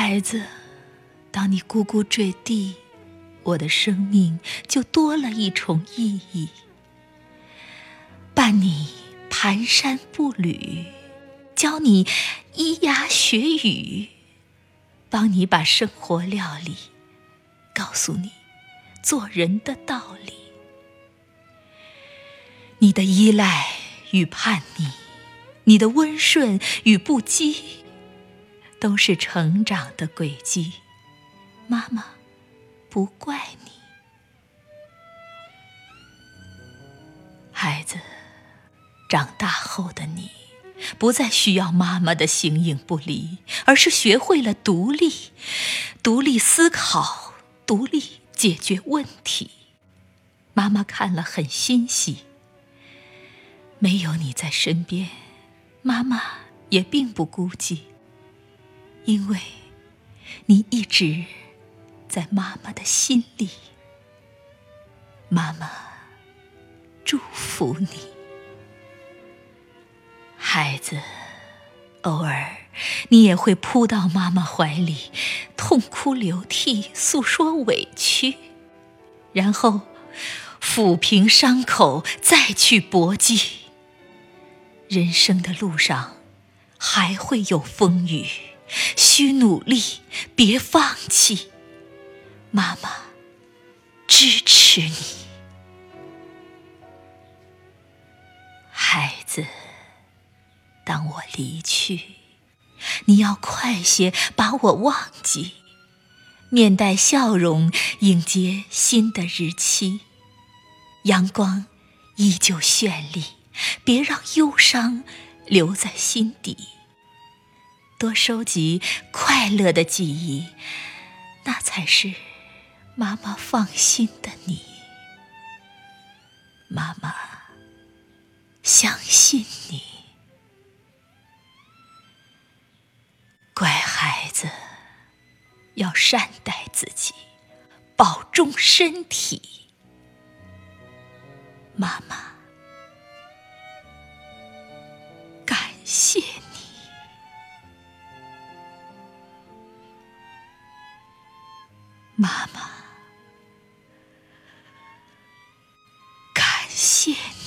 孩子，当你咕咕坠地，我的生命就多了一重意义。伴你蹒跚步履，教你咿呀学语，帮你把生活料理，告诉你做人的道理。你的依赖与叛逆，你的温顺与不羁，都是成长的轨迹。妈妈不怪你，孩子。长大后的你，不再需要妈妈的形影不离，而是学会了独立，独立思考，独立解决问题。妈妈看了很欣喜。没有你在身边，妈妈也并不孤寂，因为你一直在妈妈的心里。妈妈祝福你。孩子，偶尔你也会扑到妈妈怀里，痛哭流涕，诉说委屈，然后抚平伤口，再去搏击。人生的路上还会有风雨，需努力，别放弃。妈妈支持你，孩子。当我离去，你要快些把我忘记，面带笑容迎接新的日期。阳光依旧绚丽，别让忧伤留在心底。多收集快乐的记忆，那才是妈妈放心的你。妈妈相信你。乖孩子，要善待自己，保重身体。妈妈，感谢，妈妈感谢你。